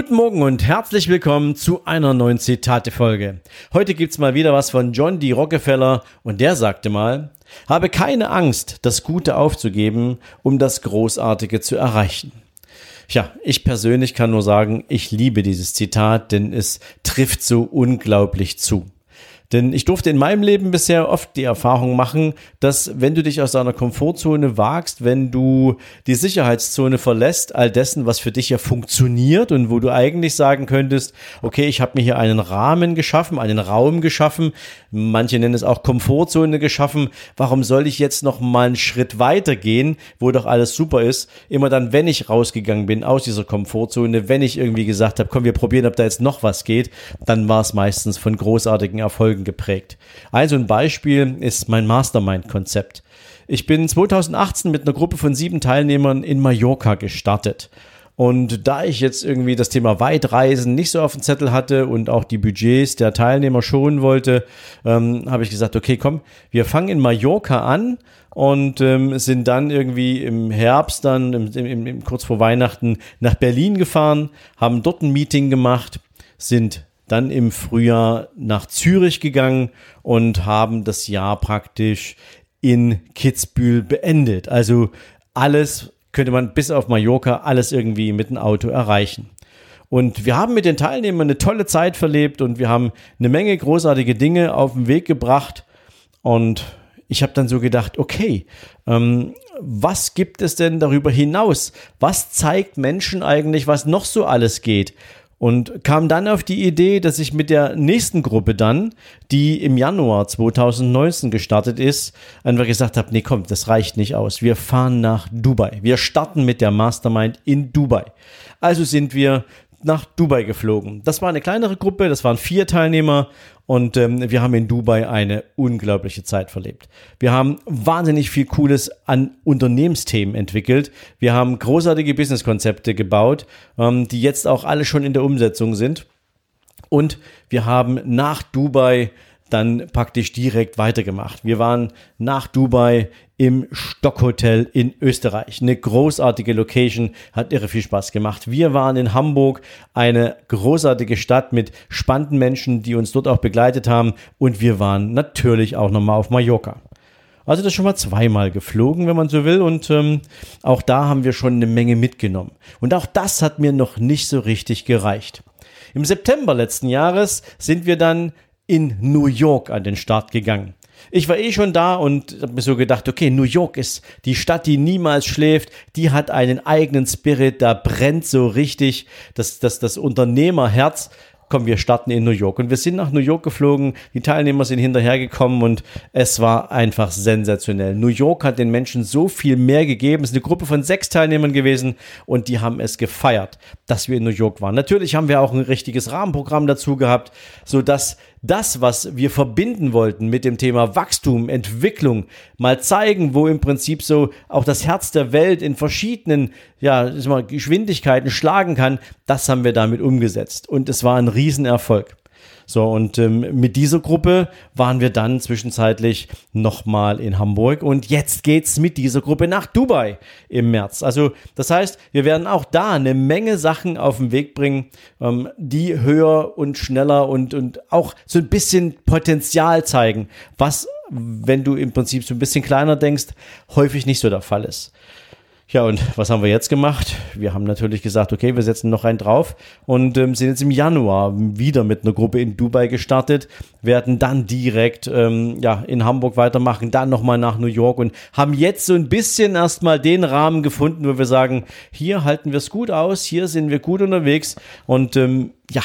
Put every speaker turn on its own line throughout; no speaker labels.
Guten Morgen und herzlich willkommen zu einer neuen Zitate-Folge. Heute gibt's mal wieder was von John D. Rockefeller und der sagte mal, habe keine Angst, das Gute aufzugeben, um das Großartige zu erreichen. Tja, ich persönlich kann nur sagen, ich liebe dieses Zitat, denn es trifft so unglaublich zu. Denn ich durfte in meinem Leben bisher oft die Erfahrung machen, dass wenn du dich aus deiner Komfortzone wagst, wenn du die Sicherheitszone verlässt, all dessen, was für dich ja funktioniert und wo du eigentlich sagen könntest, okay, ich habe mir hier einen Rahmen geschaffen, einen Raum geschaffen, manche nennen es auch Komfortzone geschaffen, warum soll ich jetzt noch mal einen Schritt weiter gehen, wo doch alles super ist? Immer dann, wenn ich rausgegangen bin aus dieser Komfortzone, wenn ich irgendwie gesagt habe, komm, wir probieren, ob da jetzt noch was geht, dann war es meistens von großartigen Erfolgen Folgen geprägt. Also ein Beispiel ist mein Mastermind-Konzept. Ich bin 2018 mit einer Gruppe von sieben Teilnehmern in Mallorca gestartet. Und da ich jetzt irgendwie das Thema Weitreisen nicht so auf dem Zettel hatte und auch die Budgets der Teilnehmer schonen wollte, ähm, habe ich gesagt, okay, komm, wir fangen in Mallorca an und ähm, sind dann irgendwie im Herbst, dann im, im, im, kurz vor Weihnachten nach Berlin gefahren, haben dort ein Meeting gemacht, sind dann im Frühjahr nach Zürich gegangen und haben das Jahr praktisch in Kitzbühel beendet. Also alles könnte man bis auf Mallorca alles irgendwie mit dem Auto erreichen. Und wir haben mit den Teilnehmern eine tolle Zeit verlebt und wir haben eine Menge großartige Dinge auf den Weg gebracht. Und ich habe dann so gedacht, okay, ähm, was gibt es denn darüber hinaus? Was zeigt Menschen eigentlich, was noch so alles geht? Und kam dann auf die Idee, dass ich mit der nächsten Gruppe dann, die im Januar 2019 gestartet ist, einfach gesagt habe, nee, komm, das reicht nicht aus. Wir fahren nach Dubai. Wir starten mit der Mastermind in Dubai. Also sind wir nach Dubai geflogen. Das war eine kleinere Gruppe, das waren vier Teilnehmer und ähm, wir haben in Dubai eine unglaubliche Zeit verlebt. Wir haben wahnsinnig viel Cooles an Unternehmensthemen entwickelt. Wir haben großartige Businesskonzepte gebaut, ähm, die jetzt auch alle schon in der Umsetzung sind. Und wir haben nach Dubai dann praktisch direkt weitergemacht. Wir waren nach Dubai im Stockhotel in Österreich. Eine großartige Location, hat irre viel Spaß gemacht. Wir waren in Hamburg, eine großartige Stadt mit spannenden Menschen, die uns dort auch begleitet haben. Und wir waren natürlich auch nochmal auf Mallorca. Also das schon mal zweimal geflogen, wenn man so will. Und ähm, auch da haben wir schon eine Menge mitgenommen. Und auch das hat mir noch nicht so richtig gereicht. Im September letzten Jahres sind wir dann in New York an den Start gegangen. Ich war eh schon da und habe mir so gedacht, okay, New York ist die Stadt, die niemals schläft, die hat einen eigenen Spirit, da brennt so richtig das, das, das Unternehmerherz komm, wir starten in New York. Und wir sind nach New York geflogen, die Teilnehmer sind hinterhergekommen und es war einfach sensationell. New York hat den Menschen so viel mehr gegeben. Es ist eine Gruppe von sechs Teilnehmern gewesen und die haben es gefeiert, dass wir in New York waren. Natürlich haben wir auch ein richtiges Rahmenprogramm dazu gehabt, sodass das, was wir verbinden wollten mit dem Thema Wachstum, Entwicklung, mal zeigen, wo im Prinzip so auch das Herz der Welt in verschiedenen ja, mal, Geschwindigkeiten schlagen kann, das haben wir damit umgesetzt. Und es war ein Riesenerfolg. So, und ähm, mit dieser Gruppe waren wir dann zwischenzeitlich nochmal in Hamburg und jetzt geht's mit dieser Gruppe nach Dubai im März. Also, das heißt, wir werden auch da eine Menge Sachen auf den Weg bringen, ähm, die höher und schneller und, und auch so ein bisschen Potenzial zeigen, was, wenn du im Prinzip so ein bisschen kleiner denkst, häufig nicht so der Fall ist. Ja, und was haben wir jetzt gemacht? Wir haben natürlich gesagt, okay, wir setzen noch einen drauf und ähm, sind jetzt im Januar wieder mit einer Gruppe in Dubai gestartet, werden dann direkt ähm, ja, in Hamburg weitermachen, dann nochmal nach New York und haben jetzt so ein bisschen erstmal den Rahmen gefunden, wo wir sagen, hier halten wir es gut aus, hier sind wir gut unterwegs und ähm, ja,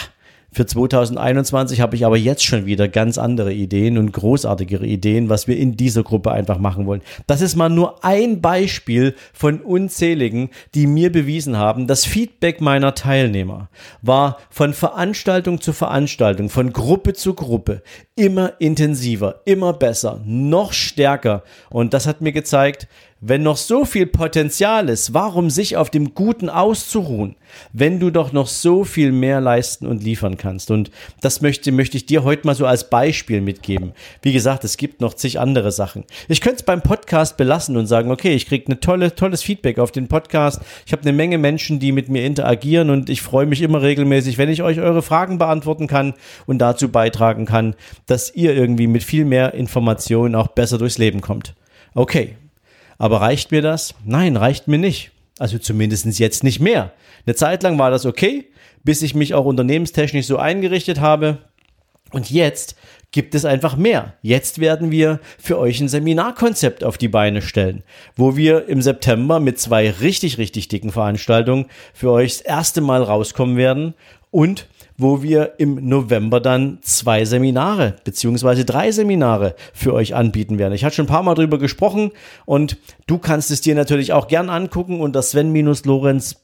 Für 2021 habe ich aber jetzt schon wieder ganz andere Ideen und großartigere Ideen, was wir in dieser Gruppe einfach machen wollen. Das ist mal nur ein Beispiel von unzähligen, die mir bewiesen haben, das Feedback meiner Teilnehmer war von Veranstaltung zu Veranstaltung, von Gruppe zu Gruppe immer intensiver, immer besser, noch stärker. Und das hat mir gezeigt, wenn noch so viel Potenzial ist, warum sich auf dem Guten auszuruhen, wenn du doch noch so viel mehr leisten und liefern kannst? Und das möchte, möchte ich dir heute mal so als Beispiel mitgeben. Wie gesagt, es gibt noch zig andere Sachen. Ich könnte es beim Podcast belassen und sagen, okay, ich kriege eine tolle, tolles Feedback auf den Podcast. Ich habe eine Menge Menschen, die mit mir interagieren und ich freue mich immer regelmäßig, wenn ich euch eure Fragen beantworten kann und dazu beitragen kann, dass ihr irgendwie mit viel mehr Informationen auch besser durchs Leben kommt. Okay, aber reicht mir das? Nein, reicht mir nicht. Also zumindest jetzt nicht mehr. Eine Zeit lang war das okay, bis ich mich auch unternehmenstechnisch so eingerichtet habe. Und jetzt gibt es einfach mehr. Jetzt werden wir für euch ein Seminarkonzept auf die Beine stellen, wo wir im September mit zwei richtig, richtig dicken Veranstaltungen für euch das erste Mal rauskommen werden und wo wir im November dann zwei Seminare beziehungsweise drei Seminare für euch anbieten werden. Ich hatte schon ein paar Mal drüber gesprochen und du kannst es dir natürlich auch gern angucken unter Sven-Lorenz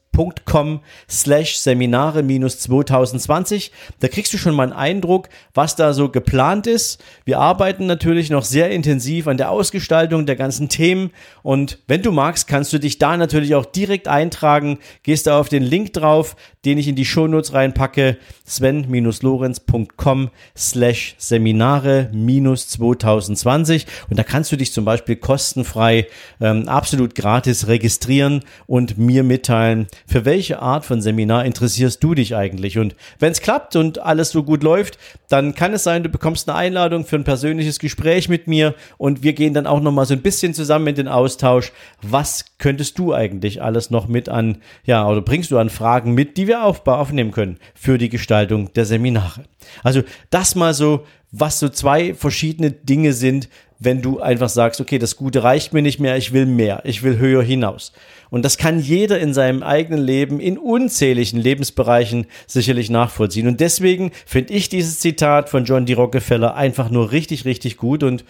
com slash Seminare minus 2020. Da kriegst du schon mal einen Eindruck, was da so geplant ist. Wir arbeiten natürlich noch sehr intensiv an der Ausgestaltung der ganzen Themen und wenn du magst, kannst du dich da natürlich auch direkt eintragen. Gehst da auf den Link drauf, den ich in die Shownotes reinpacke, sven-lorenz.com slash Seminare minus 2020 und da kannst du dich zum Beispiel kostenfrei, ähm, absolut gratis registrieren und mir mitteilen, für welche Art von Seminar interessierst du dich eigentlich? Und wenn es klappt und alles so gut läuft, dann kann es sein, du bekommst eine Einladung für ein persönliches Gespräch mit mir und wir gehen dann auch noch mal so ein bisschen zusammen in den Austausch. Was könntest du eigentlich alles noch mit an, ja, oder bringst du an Fragen mit, die wir aufnehmen können für die Gestaltung der Seminare? Also das mal so, was so zwei verschiedene Dinge sind, wenn du einfach sagst, okay, das Gute reicht mir nicht mehr, ich will mehr, ich will höher hinaus. Und das kann jeder in seinem eigenen Leben in unzähligen Lebensbereichen sicherlich nachvollziehen. Und deswegen finde ich dieses Zitat von John D. Rockefeller einfach nur richtig, richtig gut. Und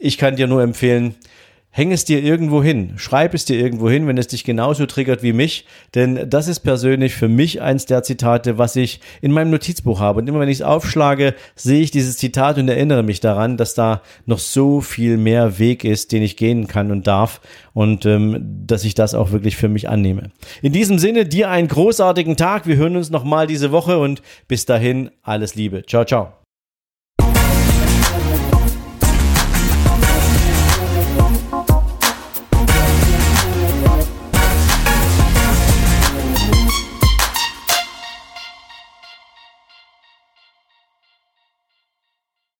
ich kann dir nur empfehlen, häng es dir irgendwo hin, schreib es dir irgendwo hin, wenn es dich genauso triggert wie mich, denn das ist persönlich für mich eins der Zitate, was ich in meinem Notizbuch habe. Und immer wenn ich es aufschlage, sehe ich dieses Zitat und erinnere mich daran, dass da noch so viel mehr Weg ist, den ich gehen kann und darf und ähm, dass ich das auch wirklich für mich annehme. In diesem Sinne, dir einen großartigen Tag. Wir hören uns nochmal diese Woche und bis dahin alles Liebe. Ciao, ciao.